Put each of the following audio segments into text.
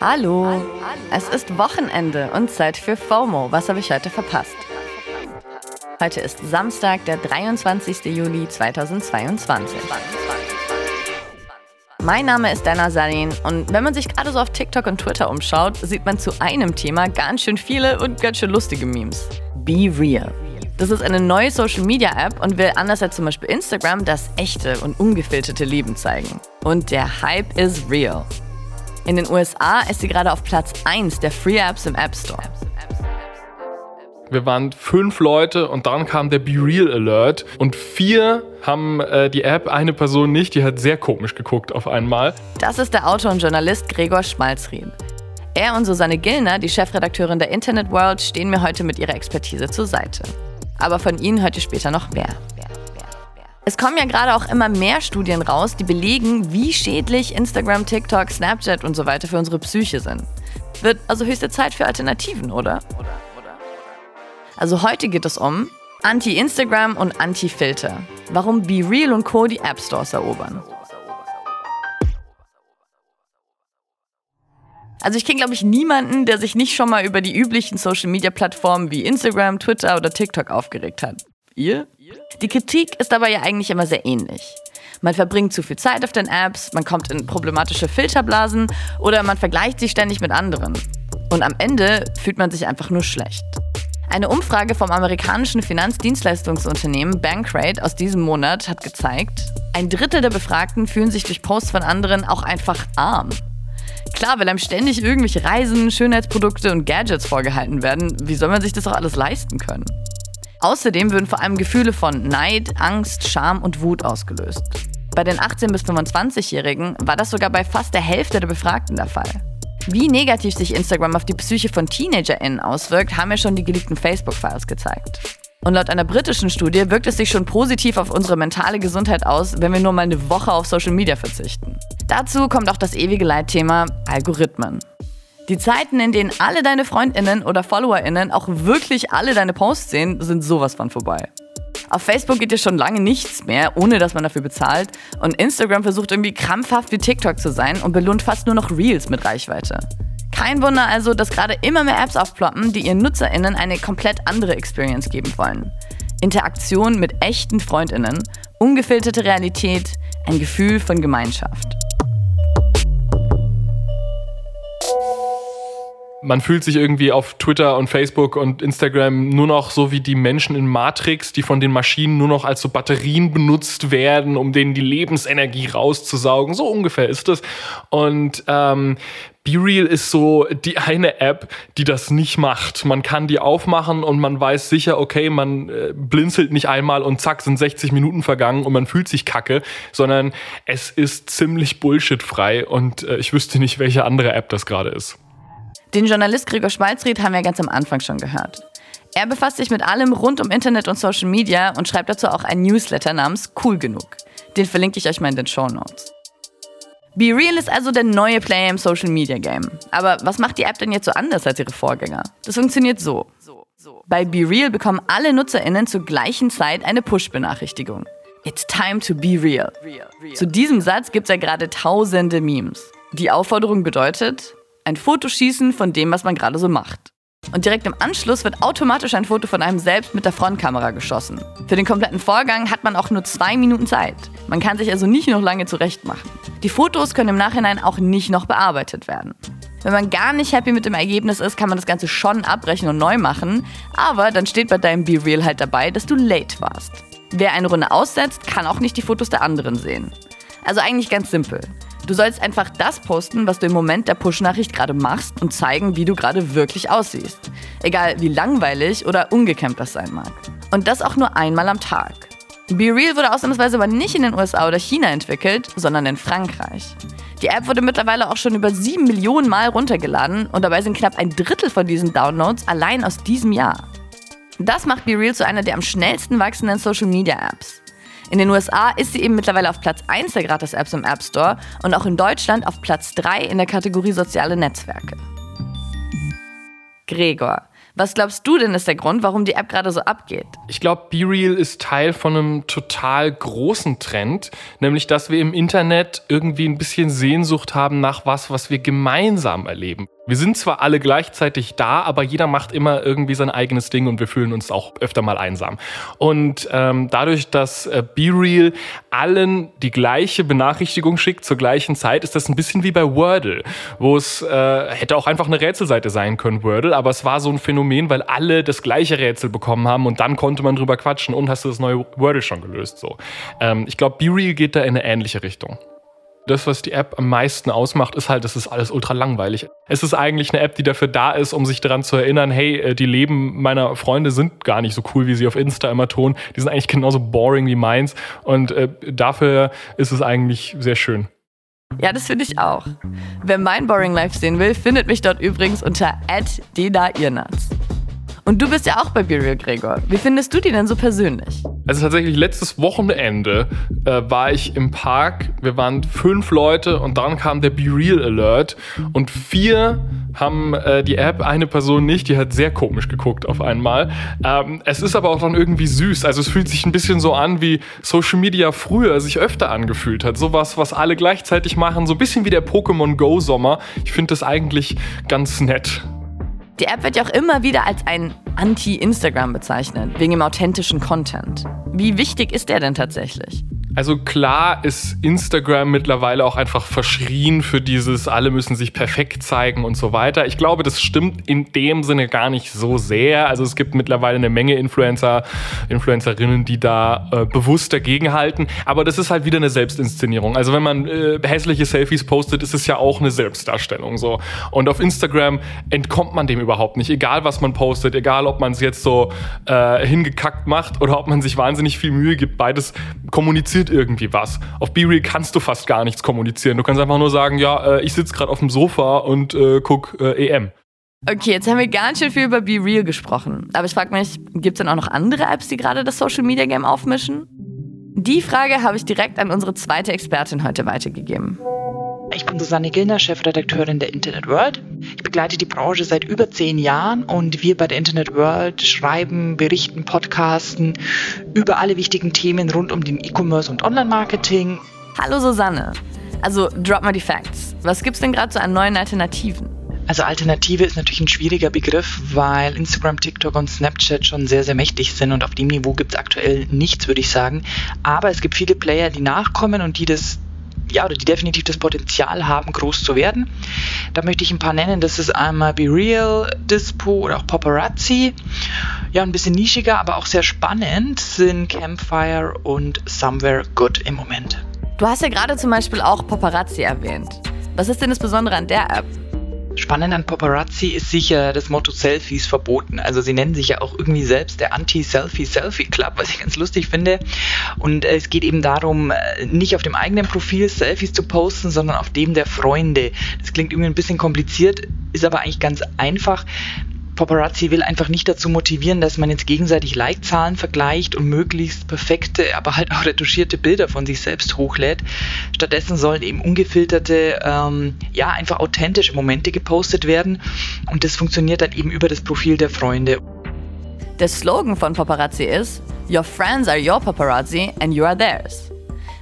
Hallo. Es ist Wochenende und Zeit für FOMO. Was habe ich heute verpasst? Heute ist Samstag, der 23. Juli 2022. Mein Name ist Dana Salin und wenn man sich gerade so auf TikTok und Twitter umschaut, sieht man zu einem Thema ganz schön viele und ganz schön lustige Memes. Be Real. Das ist eine neue Social Media App und will anders als zum Beispiel Instagram das echte und ungefilterte Leben zeigen. Und der Hype is real. In den USA ist sie gerade auf Platz 1 der Free Apps im App Store. Wir waren fünf Leute und dann kam der Be Real Alert und vier haben äh, die App, eine Person nicht, die hat sehr komisch geguckt auf einmal. Das ist der Autor und Journalist Gregor Schmalzrien. Er und Susanne Gillner, die Chefredakteurin der Internet World, stehen mir heute mit ihrer Expertise zur Seite. Aber von ihnen hört ihr später noch mehr. Es kommen ja gerade auch immer mehr Studien raus, die belegen, wie schädlich Instagram, TikTok, Snapchat und so weiter für unsere Psyche sind. Wird also höchste Zeit für Alternativen, oder? Also heute geht es um Anti-Instagram und Anti-Filter. Warum Be Real und Co. die App Stores erobern. Also ich kenne, glaube ich, niemanden, der sich nicht schon mal über die üblichen Social-Media-Plattformen wie Instagram, Twitter oder TikTok aufgeregt hat. Ihr? Die Kritik ist aber ja eigentlich immer sehr ähnlich. Man verbringt zu viel Zeit auf den Apps, man kommt in problematische Filterblasen oder man vergleicht sich ständig mit anderen. Und am Ende fühlt man sich einfach nur schlecht. Eine Umfrage vom amerikanischen Finanzdienstleistungsunternehmen Bankrate aus diesem Monat hat gezeigt, ein Drittel der Befragten fühlen sich durch Posts von anderen auch einfach arm. Klar, weil einem ständig irgendwelche Reisen, Schönheitsprodukte und Gadgets vorgehalten werden, wie soll man sich das auch alles leisten können? Außerdem würden vor allem Gefühle von Neid, Angst, Scham und Wut ausgelöst. Bei den 18- bis 25-Jährigen war das sogar bei fast der Hälfte der Befragten der Fall. Wie negativ sich Instagram auf die Psyche von TeenagerInnen auswirkt, haben ja schon die geleakten Facebook-Files gezeigt. Und laut einer britischen Studie wirkt es sich schon positiv auf unsere mentale Gesundheit aus, wenn wir nur mal eine Woche auf Social Media verzichten. Dazu kommt auch das ewige Leitthema Algorithmen. Die Zeiten, in denen alle deine FreundInnen oder FollowerInnen auch wirklich alle deine Posts sehen, sind sowas von vorbei. Auf Facebook geht ja schon lange nichts mehr, ohne dass man dafür bezahlt. Und Instagram versucht irgendwie krampfhaft wie TikTok zu sein und belohnt fast nur noch Reels mit Reichweite. Kein Wunder also, dass gerade immer mehr Apps aufploppen, die ihren NutzerInnen eine komplett andere Experience geben wollen. Interaktion mit echten FreundInnen, ungefilterte Realität, ein Gefühl von Gemeinschaft. Man fühlt sich irgendwie auf Twitter und Facebook und Instagram nur noch so wie die Menschen in Matrix, die von den Maschinen nur noch als so Batterien benutzt werden, um denen die Lebensenergie rauszusaugen. So ungefähr ist es. Und ähm, BeReal ist so die eine App, die das nicht macht. Man kann die aufmachen und man weiß sicher, okay, man äh, blinzelt nicht einmal und zack, sind 60 Minuten vergangen und man fühlt sich kacke, sondern es ist ziemlich bullshitfrei und äh, ich wüsste nicht, welche andere App das gerade ist. Den Journalist Gregor Schmalzried haben wir ganz am Anfang schon gehört. Er befasst sich mit allem rund um Internet und Social Media und schreibt dazu auch ein Newsletter namens Cool Genug. Den verlinke ich euch mal in den Show Notes. Be Real ist also der neue Player im Social Media Game. Aber was macht die App denn jetzt so anders als ihre Vorgänger? Das funktioniert so. Bei Be Real bekommen alle NutzerInnen zur gleichen Zeit eine Push-Benachrichtigung. It's time to be real. Zu diesem Satz gibt es ja gerade tausende Memes. Die Aufforderung bedeutet, ein Foto schießen von dem, was man gerade so macht. Und direkt im Anschluss wird automatisch ein Foto von einem selbst mit der Frontkamera geschossen. Für den kompletten Vorgang hat man auch nur zwei Minuten Zeit. Man kann sich also nicht noch lange zurechtmachen. Die Fotos können im Nachhinein auch nicht noch bearbeitet werden. Wenn man gar nicht happy mit dem Ergebnis ist, kann man das Ganze schon abbrechen und neu machen, aber dann steht bei deinem Be Real halt dabei, dass du late warst. Wer eine Runde aussetzt, kann auch nicht die Fotos der anderen sehen. Also eigentlich ganz simpel. Du sollst einfach das posten, was du im Moment der Push-Nachricht gerade machst und zeigen, wie du gerade wirklich aussiehst. Egal wie langweilig oder ungekämmt das sein mag. Und das auch nur einmal am Tag. Be Real wurde ausnahmsweise aber nicht in den USA oder China entwickelt, sondern in Frankreich. Die App wurde mittlerweile auch schon über 7 Millionen Mal runtergeladen und dabei sind knapp ein Drittel von diesen Downloads allein aus diesem Jahr. Das macht Be Real zu einer der am schnellsten wachsenden Social Media Apps. In den USA ist sie eben mittlerweile auf Platz 1 der Gratis-Apps im App Store und auch in Deutschland auf Platz 3 in der Kategorie soziale Netzwerke. Gregor, Was glaubst du denn ist der Grund, warum die App gerade so abgeht? Ich glaube, BeReal ist Teil von einem total großen Trend, nämlich dass wir im Internet irgendwie ein bisschen Sehnsucht haben nach was, was wir gemeinsam erleben. Wir sind zwar alle gleichzeitig da, aber jeder macht immer irgendwie sein eigenes Ding und wir fühlen uns auch öfter mal einsam. Und ähm, dadurch, dass äh, BeReal allen die gleiche Benachrichtigung schickt zur gleichen Zeit, ist das ein bisschen wie bei Wordle, wo es äh, hätte auch einfach eine Rätselseite sein können, Wordle, aber es war so ein Phänomen, weil alle das gleiche Rätsel bekommen haben und dann konnte man drüber quatschen und hast du das neue Wordle schon gelöst. So, ähm, ich glaube, BeReal geht da in eine ähnliche Richtung das, was die App am meisten ausmacht, ist halt, es ist alles ultra langweilig. Es ist eigentlich eine App, die dafür da ist, um sich daran zu erinnern, hey, äh, die Leben meiner Freunde sind gar nicht so cool, wie sie auf Insta immer tun. Die sind eigentlich genauso boring wie meins. Und äh, dafür ist es eigentlich sehr schön. Ja, das finde ich auch. Wer mein Boring Life sehen will, findet mich dort übrigens unter @dina_irnatz. Und du bist ja auch bei BeReal, Gregor. Wie findest du die denn so persönlich? Also tatsächlich letztes Wochenende äh, war ich im Park. Wir waren fünf Leute und dann kam der BeReal Alert und vier haben äh, die App, eine Person nicht, die hat sehr komisch geguckt auf einmal. Ähm, es ist aber auch dann irgendwie süß. Also es fühlt sich ein bisschen so an, wie Social Media früher sich öfter angefühlt hat. Sowas, was alle gleichzeitig machen, so ein bisschen wie der Pokémon Go Sommer. Ich finde das eigentlich ganz nett. Die App wird ja auch immer wieder als ein Anti-Instagram bezeichnet, wegen dem authentischen Content. Wie wichtig ist der denn tatsächlich? Also klar ist Instagram mittlerweile auch einfach verschrien für dieses, alle müssen sich perfekt zeigen und so weiter. Ich glaube, das stimmt in dem Sinne gar nicht so sehr. Also es gibt mittlerweile eine Menge Influencer, Influencerinnen, die da äh, bewusst dagegenhalten. Aber das ist halt wieder eine Selbstinszenierung. Also wenn man äh, hässliche Selfies postet, ist es ja auch eine Selbstdarstellung so. Und auf Instagram entkommt man dem überhaupt nicht. Egal was man postet, egal ob man es jetzt so äh, hingekackt macht oder ob man sich wahnsinnig viel Mühe gibt, beides kommuniziert passiert irgendwie was. Auf BeReal kannst du fast gar nichts kommunizieren. Du kannst einfach nur sagen, ja, äh, ich sitze gerade auf dem Sofa und äh, guck äh, EM. Okay, jetzt haben wir ganz schön viel über BeReal gesprochen. Aber ich frage mich, gibt es denn auch noch andere Apps, die gerade das Social Media Game aufmischen? Die Frage habe ich direkt an unsere zweite Expertin heute weitergegeben. Ich bin Susanne Gillner, Chefredakteurin der Internet World. Ich begleite die Branche seit über zehn Jahren und wir bei der Internet World schreiben, berichten, podcasten über alle wichtigen Themen rund um den E-Commerce und Online-Marketing. Hallo Susanne. Also drop mal die Facts. Was gibt's denn gerade so an neuen Alternativen? Also Alternative ist natürlich ein schwieriger Begriff, weil Instagram, TikTok und Snapchat schon sehr, sehr mächtig sind und auf dem Niveau gibt es aktuell nichts, würde ich sagen. Aber es gibt viele Player, die nachkommen und die das ja, oder die definitiv das Potenzial haben, groß zu werden. Da möchte ich ein paar nennen. Das ist einmal Be Real, Dispo oder auch Paparazzi. Ja, ein bisschen nischiger, aber auch sehr spannend sind Campfire und Somewhere Good im Moment. Du hast ja gerade zum Beispiel auch Paparazzi erwähnt. Was ist denn das Besondere an der App? Spannend an Paparazzi ist sicher das Motto Selfies verboten. Also sie nennen sich ja auch irgendwie selbst der Anti-Selfie-Selfie-Club, was ich ganz lustig finde. Und äh, es geht eben darum, äh, nicht auf dem eigenen Profil Selfies zu posten, sondern auf dem der Freunde. Das klingt irgendwie ein bisschen kompliziert, ist aber eigentlich ganz einfach. Paparazzi will einfach nicht dazu motivieren, dass man jetzt gegenseitig Like-Zahlen vergleicht und möglichst perfekte, aber halt auch retuschierte Bilder von sich selbst hochlädt. Stattdessen sollen eben ungefilterte, ähm, ja, einfach authentische Momente gepostet werden und das funktioniert dann eben über das Profil der Freunde. Der Slogan von Paparazzi ist: Your friends are your paparazzi and you are theirs.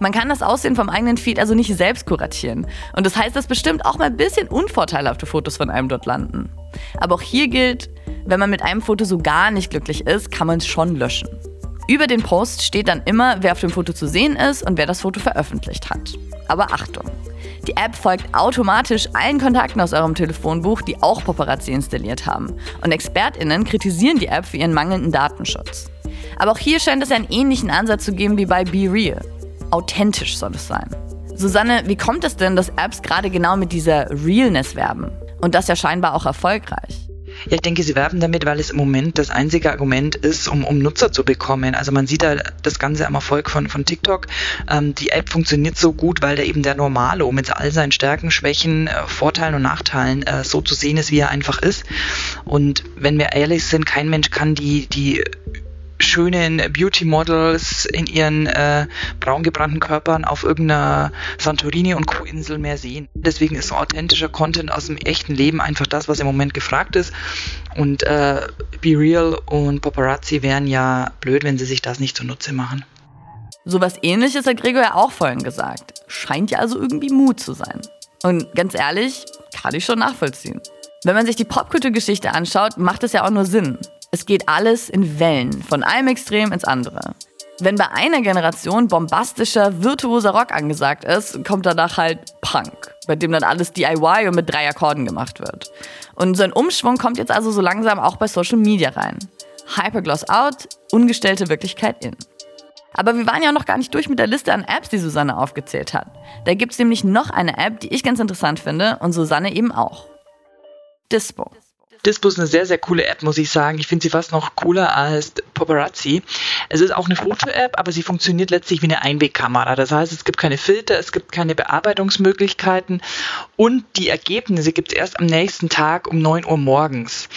Man kann das Aussehen vom eigenen Feed also nicht selbst kuratieren. Und das heißt, dass bestimmt auch mal ein bisschen unvorteilhafte Fotos von einem dort landen. Aber auch hier gilt, wenn man mit einem Foto so gar nicht glücklich ist, kann man es schon löschen. Über den Post steht dann immer, wer auf dem Foto zu sehen ist und wer das Foto veröffentlicht hat. Aber Achtung! Die App folgt automatisch allen Kontakten aus eurem Telefonbuch, die auch Paparazzi installiert haben. Und ExpertInnen kritisieren die App für ihren mangelnden Datenschutz. Aber auch hier scheint es einen ähnlichen Ansatz zu geben wie bei Be Real. Authentisch soll es sein. Susanne, wie kommt es denn, dass Apps gerade genau mit dieser Realness werben? Und das ja scheinbar auch erfolgreich. Ja, ich denke, sie werben damit, weil es im Moment das einzige Argument ist, um, um Nutzer zu bekommen. Also man sieht da das Ganze am Erfolg von, von TikTok. Ähm, die App funktioniert so gut, weil da eben der Normale, um mit all seinen Stärken, Schwächen, äh, Vorteilen und Nachteilen äh, so zu sehen ist, wie er einfach ist. Und wenn wir ehrlich sind, kein Mensch kann die, die schönen Beauty-Models in ihren äh, braun gebrannten Körpern auf irgendeiner Santorini- und Co-Insel mehr sehen. Deswegen ist so authentischer Content aus dem echten Leben einfach das, was im Moment gefragt ist. Und äh, Be Real und Paparazzi wären ja blöd, wenn sie sich das nicht zunutze machen. Sowas ähnliches hat Gregor ja auch vorhin gesagt. Scheint ja also irgendwie Mut zu sein. Und ganz ehrlich, kann ich schon nachvollziehen. Wenn man sich die Popkulturgeschichte anschaut, macht es ja auch nur Sinn. Es geht alles in Wellen, von einem Extrem ins andere. Wenn bei einer Generation bombastischer, virtuoser Rock angesagt ist, kommt danach halt Punk, bei dem dann alles DIY und mit drei Akkorden gemacht wird. Und so ein Umschwung kommt jetzt also so langsam auch bei Social Media rein. Hypergloss out, ungestellte Wirklichkeit in. Aber wir waren ja noch gar nicht durch mit der Liste an Apps, die Susanne aufgezählt hat. Da gibt es nämlich noch eine App, die ich ganz interessant finde und Susanne eben auch. Dispo. Dispo ist eine sehr, sehr coole App, muss ich sagen. Ich finde sie fast noch cooler als Paparazzi. Es ist auch eine Foto-App, aber sie funktioniert letztlich wie eine Einwegkamera. Das heißt, es gibt keine Filter, es gibt keine Bearbeitungsmöglichkeiten und die Ergebnisse gibt es erst am nächsten Tag um 9 Uhr morgens.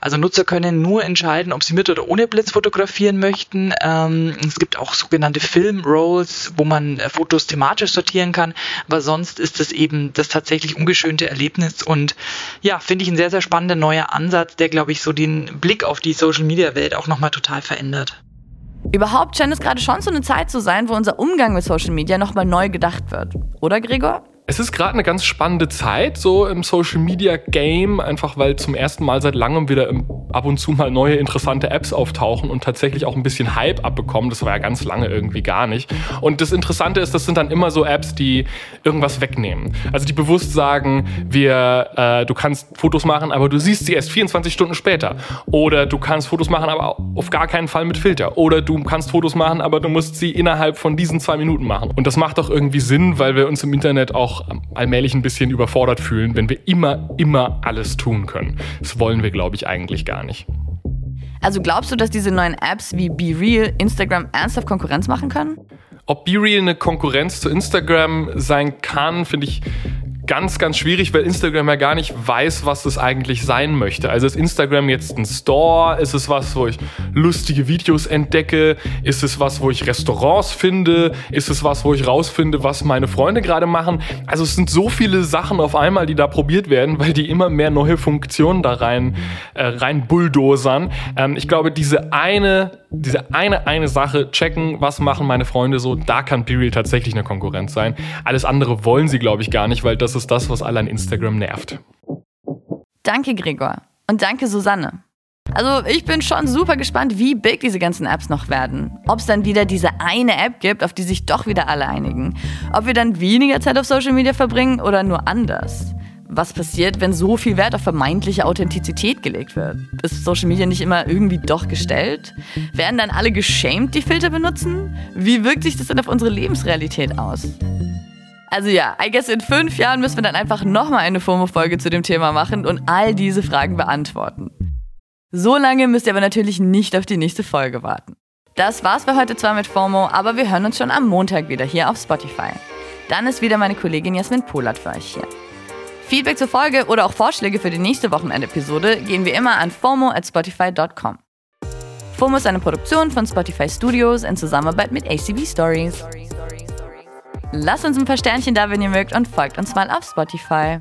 Also Nutzer können nur entscheiden, ob sie mit oder ohne Blitz fotografieren möchten. Ähm, es gibt auch sogenannte Film-Rolls, wo man äh, Fotos thematisch sortieren kann, aber sonst ist es eben das tatsächlich ungeschönte Erlebnis und ja, finde ich ein sehr, sehr spannender neuer Ansatz, der, glaube ich, so den Blick auf die Social-Media-Welt auch nochmal total verändert. Überhaupt scheint es gerade schon so eine Zeit zu sein, wo unser Umgang mit Social Media nochmal neu gedacht wird. Oder, Gregor? Es ist gerade eine ganz spannende Zeit, so im Social Media Game, einfach weil zum ersten Mal seit langem wieder ab und zu mal neue interessante Apps auftauchen und tatsächlich auch ein bisschen Hype abbekommen. Das war ja ganz lange irgendwie gar nicht. Und das Interessante ist, das sind dann immer so Apps, die irgendwas wegnehmen. Also die bewusst sagen, wir, äh, du kannst Fotos machen, aber du siehst sie erst 24 Stunden später. Oder du kannst Fotos machen, aber auf gar keinen Fall mit Filter. Oder du kannst Fotos machen, aber du musst sie innerhalb von diesen zwei Minuten machen. Und das macht doch irgendwie Sinn, weil wir uns im Internet auch auch allmählich ein bisschen überfordert fühlen, wenn wir immer, immer alles tun können. Das wollen wir, glaube ich, eigentlich gar nicht. Also glaubst du, dass diese neuen Apps wie Be Real Instagram ernsthaft Konkurrenz machen können? Ob Be Real eine Konkurrenz zu Instagram sein kann, finde ich ganz, ganz schwierig, weil Instagram ja gar nicht weiß, was es eigentlich sein möchte. Also ist Instagram jetzt ein Store? Ist es was, wo ich lustige Videos entdecke? Ist es was, wo ich Restaurants finde? Ist es was, wo ich rausfinde, was meine Freunde gerade machen? Also es sind so viele Sachen auf einmal, die da probiert werden, weil die immer mehr neue Funktionen da rein, äh, rein bulldozern. Ähm, ich glaube, diese eine, diese eine, eine Sache, checken, was machen meine Freunde so, da kann Perial tatsächlich eine Konkurrenz sein. Alles andere wollen sie, glaube ich, gar nicht, weil das das ist das, was alle an Instagram nervt. Danke, Gregor. Und danke, Susanne. Also ich bin schon super gespannt, wie big diese ganzen Apps noch werden. Ob es dann wieder diese eine App gibt, auf die sich doch wieder alle einigen. Ob wir dann weniger Zeit auf Social Media verbringen oder nur anders. Was passiert, wenn so viel Wert auf vermeintliche Authentizität gelegt wird? Ist Social Media nicht immer irgendwie doch gestellt? Werden dann alle geschämt, die Filter benutzen? Wie wirkt sich das dann auf unsere Lebensrealität aus? Also ja, I guess in fünf Jahren müssen wir dann einfach nochmal eine FOMO-Folge zu dem Thema machen und all diese Fragen beantworten. So lange müsst ihr aber natürlich nicht auf die nächste Folge warten. Das war's für heute zwar mit FOMO, aber wir hören uns schon am Montag wieder hier auf Spotify. Dann ist wieder meine Kollegin Jasmin Polat für euch hier. Feedback zur Folge oder auch Vorschläge für die nächste Wochenende-Episode gehen wir immer an FOMO at spotify.com. FOMO ist eine Produktion von Spotify Studios in Zusammenarbeit mit ACB Stories. Lasst uns ein paar Sternchen da, wenn ihr mögt und folgt uns mal auf Spotify.